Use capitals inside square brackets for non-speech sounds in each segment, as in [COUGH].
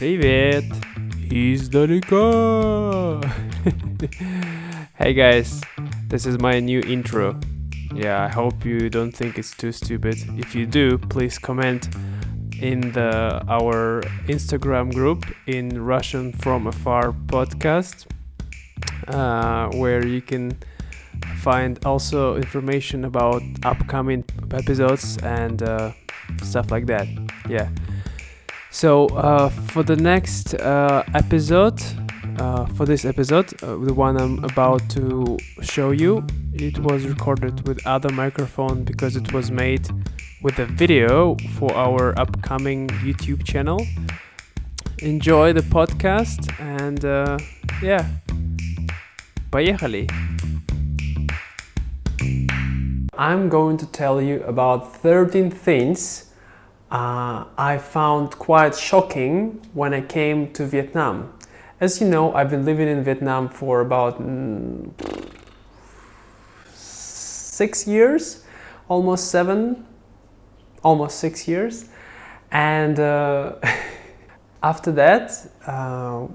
Привет! Издалека! hey guys, this is my new intro. Yeah, I hope you don't think it's too stupid. If you do, please comment in the our Instagram group in Russian from Afar podcast, uh, where you can find also information about upcoming episodes and uh, stuff like that. Yeah. So uh, for the next uh, episode, uh, for this episode, uh, the one I'm about to show you, it was recorded with other microphone because it was made with a video for our upcoming YouTube channel. Enjoy the podcast and uh, yeah, поехали! I'm going to tell you about 13 things uh, I found quite shocking when I came to Vietnam. As you know, I've been living in Vietnam for about mm, six years, almost seven, almost six years. And uh, [LAUGHS] after that, uh,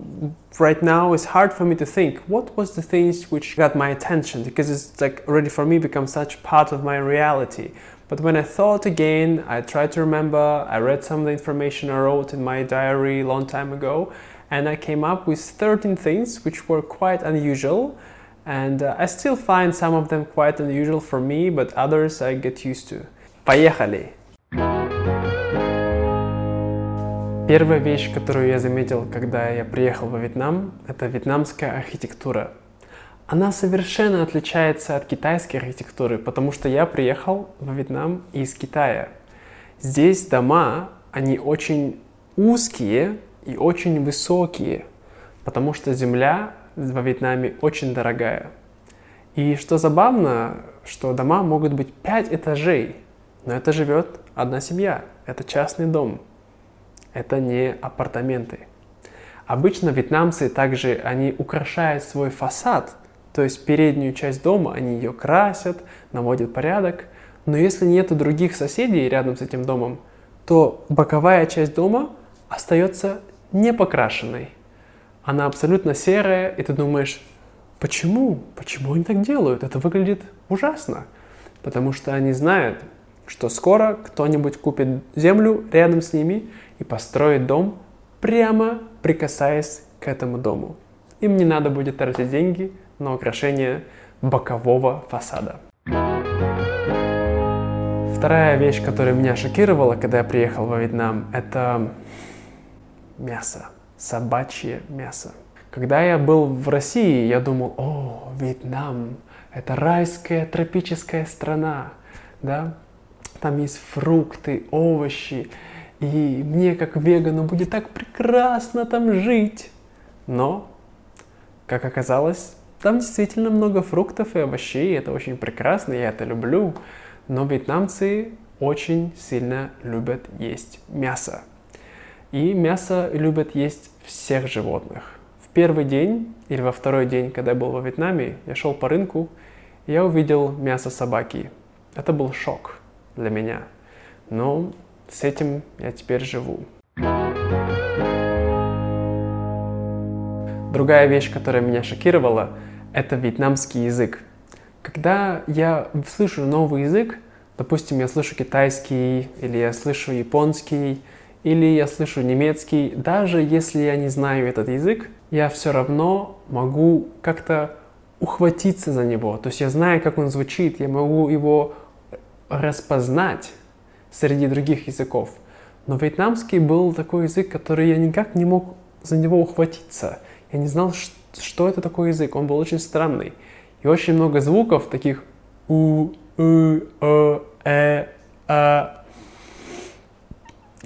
right now it's hard for me to think what was the things which got my attention because it's like already for me become such part of my reality but when I thought again, I tried to remember, I read some of the information I wrote in my diary a long time ago, and I came up with 13 things which were quite unusual. And uh, I still find some of them quite unusual for me, but others I get used to. Поехали! Первая вещь, которую я заметил, когда я приехал во Вьетнам, это вьетнамская архитектура. Она совершенно отличается от китайской архитектуры, потому что я приехал во Вьетнам из Китая. Здесь дома, они очень узкие и очень высокие, потому что земля во Вьетнаме очень дорогая. И что забавно, что дома могут быть 5 этажей, но это живет одна семья, это частный дом, это не апартаменты. Обычно вьетнамцы также, они украшают свой фасад – то есть переднюю часть дома они ее красят, наводят порядок. Но если нет других соседей рядом с этим домом, то боковая часть дома остается не покрашенной. Она абсолютно серая, и ты думаешь, почему? Почему они так делают? Это выглядит ужасно. Потому что они знают, что скоро кто-нибудь купит землю рядом с ними и построит дом, прямо прикасаясь к этому дому. Им не надо будет тратить деньги на украшение бокового фасада. Вторая вещь, которая меня шокировала, когда я приехал во Вьетнам, это мясо, собачье мясо. Когда я был в России, я думал, о, Вьетнам, это райская тропическая страна, да, там есть фрукты, овощи, и мне как вегану будет так прекрасно там жить. Но, как оказалось, там действительно много фруктов и овощей, это очень прекрасно, я это люблю. Но вьетнамцы очень сильно любят есть мясо. И мясо любят есть всех животных. В первый день или во второй день, когда я был во Вьетнаме, я шел по рынку, и я увидел мясо собаки. Это был шок для меня. Но с этим я теперь живу. Другая вещь, которая меня шокировала, это вьетнамский язык. Когда я слышу новый язык, допустим, я слышу китайский, или я слышу японский, или я слышу немецкий, даже если я не знаю этот язык, я все равно могу как-то ухватиться за него. То есть я знаю, как он звучит, я могу его распознать среди других языков. Но вьетнамский был такой язык, который я никак не мог за него ухватиться. Я не знал, что это такой язык. Он был очень странный. И очень много звуков таких у, у, о, э, а.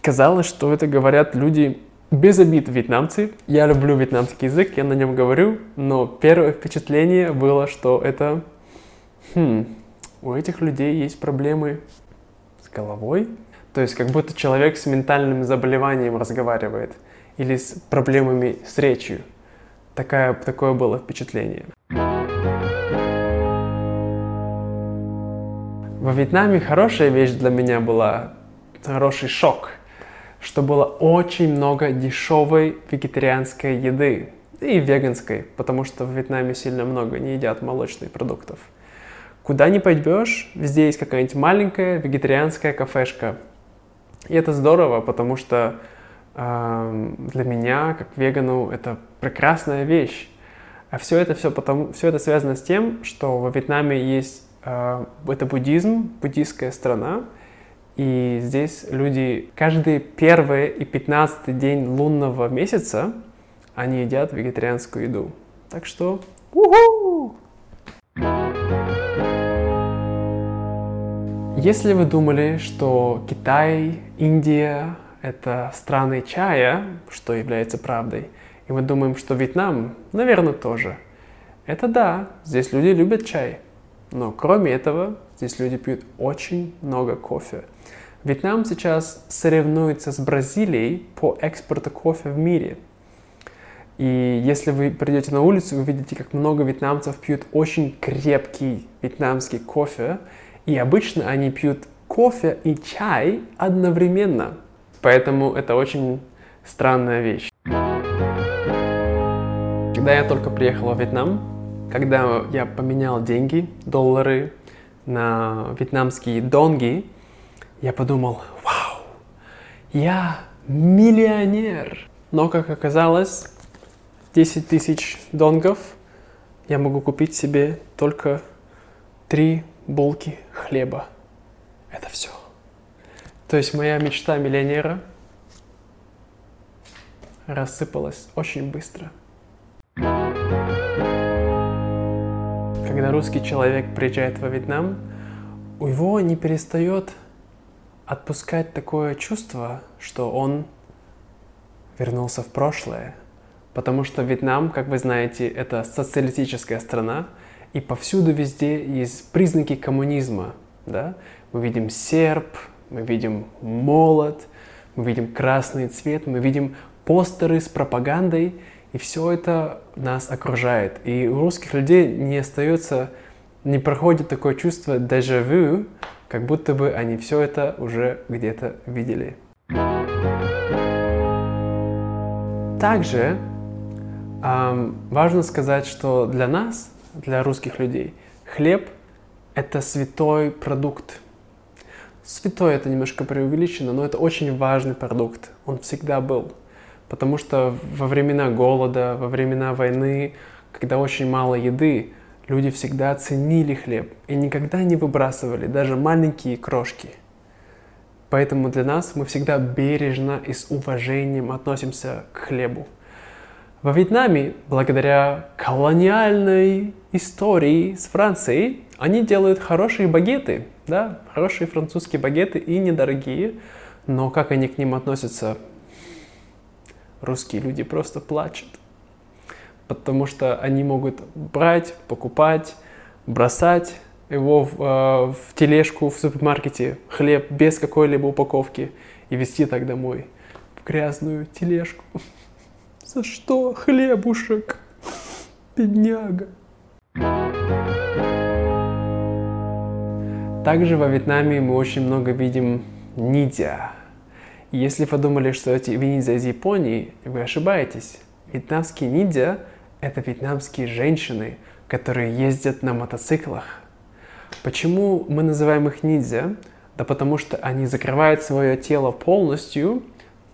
Казалось, что это говорят люди без обид вьетнамцы. Я люблю вьетнамский язык, я на нем говорю, но первое впечатление было, что это... Хм, у этих людей есть проблемы с головой. То есть как будто человек с ментальным заболеванием разговаривает или с проблемами с речью. Такая, такое было впечатление. Во Вьетнаме хорошая вещь для меня была, хороший шок. что было очень много дешевой вегетарианской еды и веганской, потому что в Вьетнаме сильно много не едят молочных продуктов. Куда ни пойдешь, везде есть какая-нибудь маленькая вегетарианская кафешка. И это здорово, потому что для меня, как вегану, это прекрасная вещь. А все это, все, потому, все это связано с тем, что во Вьетнаме есть э, это буддизм, буддийская страна, и здесь люди каждый первый и пятнадцатый день лунного месяца они едят вегетарианскую еду. Так что, уху! Если вы думали, что Китай, Индия — это страны чая, что является правдой, и мы думаем, что Вьетнам, наверное, тоже. Это да, здесь люди любят чай. Но кроме этого, здесь люди пьют очень много кофе. Вьетнам сейчас соревнуется с Бразилией по экспорту кофе в мире. И если вы придете на улицу, вы видите, как много вьетнамцев пьют очень крепкий вьетнамский кофе. И обычно они пьют кофе и чай одновременно. Поэтому это очень странная вещь. Когда я только приехал во Вьетнам, когда я поменял деньги, доллары на вьетнамские донги, я подумал, вау, я миллионер. Но, как оказалось, 10 тысяч донгов я могу купить себе только три булки хлеба. Это все. То есть моя мечта миллионера рассыпалась очень быстро – Когда русский человек приезжает во Вьетнам, у него не перестает отпускать такое чувство, что он вернулся в прошлое. Потому что Вьетнам, как вы знаете, это социалистическая страна, и повсюду везде есть признаки коммунизма. Да? Мы видим серп, мы видим молот, мы видим красный цвет, мы видим постеры с пропагандой, и все это нас окружает. И у русских людей не остается, не проходит такое чувство дежавю, как будто бы они все это уже где-то видели. Также эм, важно сказать, что для нас, для русских людей, хлеб – это святой продукт. Святой – это немножко преувеличено, но это очень важный продукт. Он всегда был. Потому что во времена голода, во времена войны, когда очень мало еды, люди всегда ценили хлеб и никогда не выбрасывали даже маленькие крошки. Поэтому для нас мы всегда бережно и с уважением относимся к хлебу. Во Вьетнаме, благодаря колониальной истории с Францией, они делают хорошие багеты, да, хорошие французские багеты и недорогие, но как они к ним относятся, русские люди просто плачут, потому что они могут брать, покупать, бросать его в, э, в тележку в супермаркете, хлеб без какой-либо упаковки и везти так домой в грязную тележку. [LAUGHS] За что хлебушек, бедняга? Также во Вьетнаме мы очень много видим нидзя, если вы думали, что эти ниндзя из Японии, вы ошибаетесь. Вьетнамские ниндзя – это вьетнамские женщины, которые ездят на мотоциклах. Почему мы называем их ниндзя? Да потому что они закрывают свое тело полностью,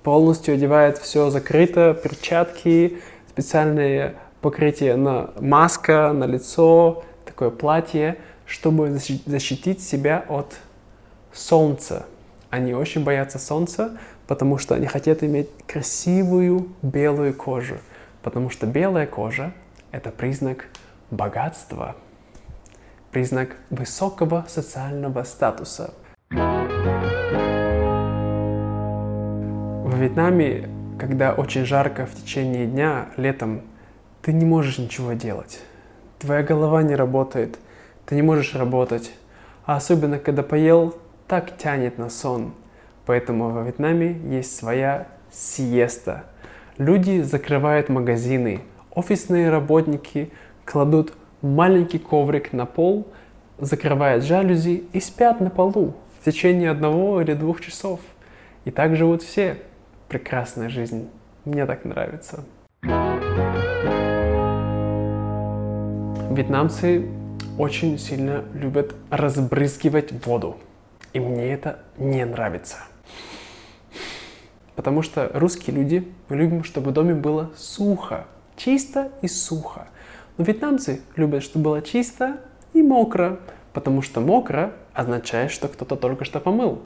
полностью одевают все закрыто, перчатки, специальное покрытие на маска, на лицо, такое платье, чтобы защитить себя от солнца. Они очень боятся солнца, потому что они хотят иметь красивую белую кожу. Потому что белая кожа – это признак богатства, признак высокого социального статуса. В Вьетнаме, когда очень жарко в течение дня, летом, ты не можешь ничего делать. Твоя голова не работает, ты не можешь работать. А особенно, когда поел, так тянет на сон. Поэтому во Вьетнаме есть своя сиеста. Люди закрывают магазины, офисные работники кладут маленький коврик на пол, закрывают жалюзи и спят на полу в течение одного или двух часов. И так живут все. прекрасная жизнь. Мне так нравится. Вьетнамцы очень сильно любят разбрызгивать воду. И мне это не нравится. Потому что русские люди, мы любим, чтобы в доме было сухо. Чисто и сухо. Но вьетнамцы любят, чтобы было чисто и мокро. Потому что мокро означает, что кто-то только что помыл.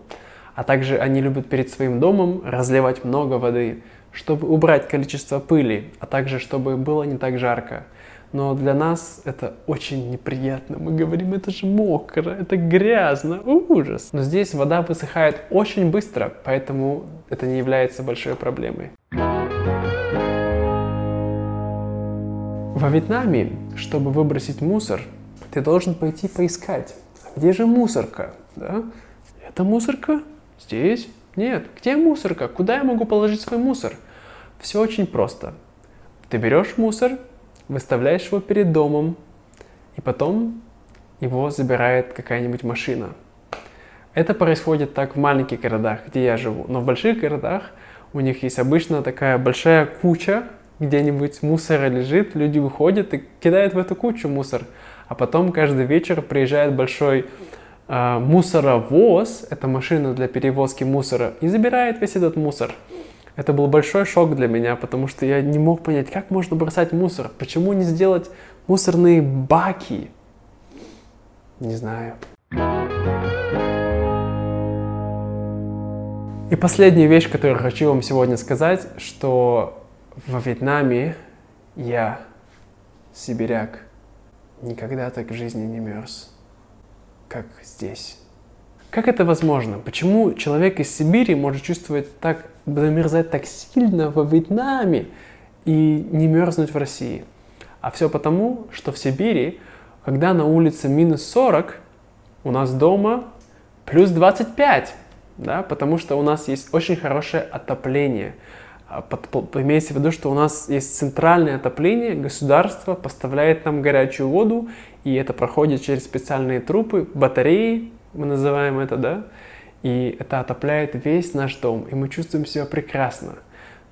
А также они любят перед своим домом разливать много воды, чтобы убрать количество пыли, а также чтобы было не так жарко. Но для нас это очень неприятно. Мы говорим, это же мокро, это грязно, ужас. Но здесь вода высыхает очень быстро, поэтому это не является большой проблемой. Во Вьетнаме, чтобы выбросить мусор, ты должен пойти поискать, где же мусорка, да? Это мусорка? Здесь? Нет. Где мусорка? Куда я могу положить свой мусор? Все очень просто. Ты берешь мусор, выставляешь его перед домом, и потом его забирает какая-нибудь машина. Это происходит так в маленьких городах, где я живу. Но в больших городах у них есть обычно такая большая куча, где-нибудь мусора лежит, люди выходят и кидают в эту кучу мусор. А потом каждый вечер приезжает большой мусоровоз, это машина для перевозки мусора, и забирает весь этот мусор. Это был большой шок для меня, потому что я не мог понять, как можно бросать мусор. Почему не сделать мусорные баки? Не знаю. И последняя вещь, которую хочу вам сегодня сказать, что во Вьетнаме я, сибиряк, никогда так в жизни не мерз, как здесь. Как это возможно? Почему человек из Сибири может чувствовать так, замерзать так сильно во Вьетнаме и не мерзнуть в России? А все потому, что в Сибири, когда на улице минус 40, у нас дома плюс 25, да, потому что у нас есть очень хорошее отопление. А имеется в виду, что у нас есть центральное отопление, государство поставляет нам горячую воду, и это проходит через специальные трубы, батареи, мы называем это, да, и это отопляет весь наш дом, и мы чувствуем себя прекрасно.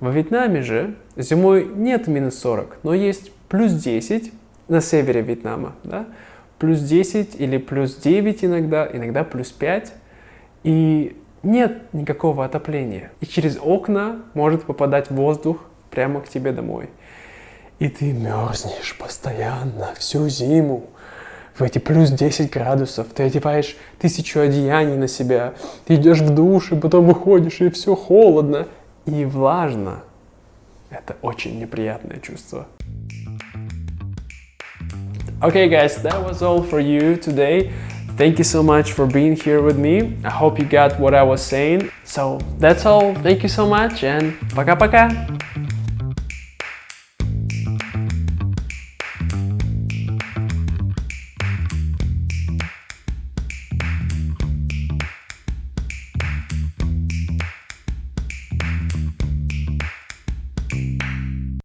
Во Вьетнаме же зимой нет минус 40, но есть плюс 10 на севере Вьетнама, да, плюс 10 или плюс 9 иногда, иногда плюс 5, и нет никакого отопления. И через окна может попадать воздух прямо к тебе домой. И ты мерзнешь постоянно всю зиму в эти плюс 10 градусов, ты одеваешь тысячу одеяний на себя, ты идешь в душ, и потом выходишь, и все холодно и влажно. Это очень неприятное чувство. Okay, guys, that was all for you today. Thank you so much for being here with me. I hope you got what I was saying. So that's all. Thank you so much and пока-пока.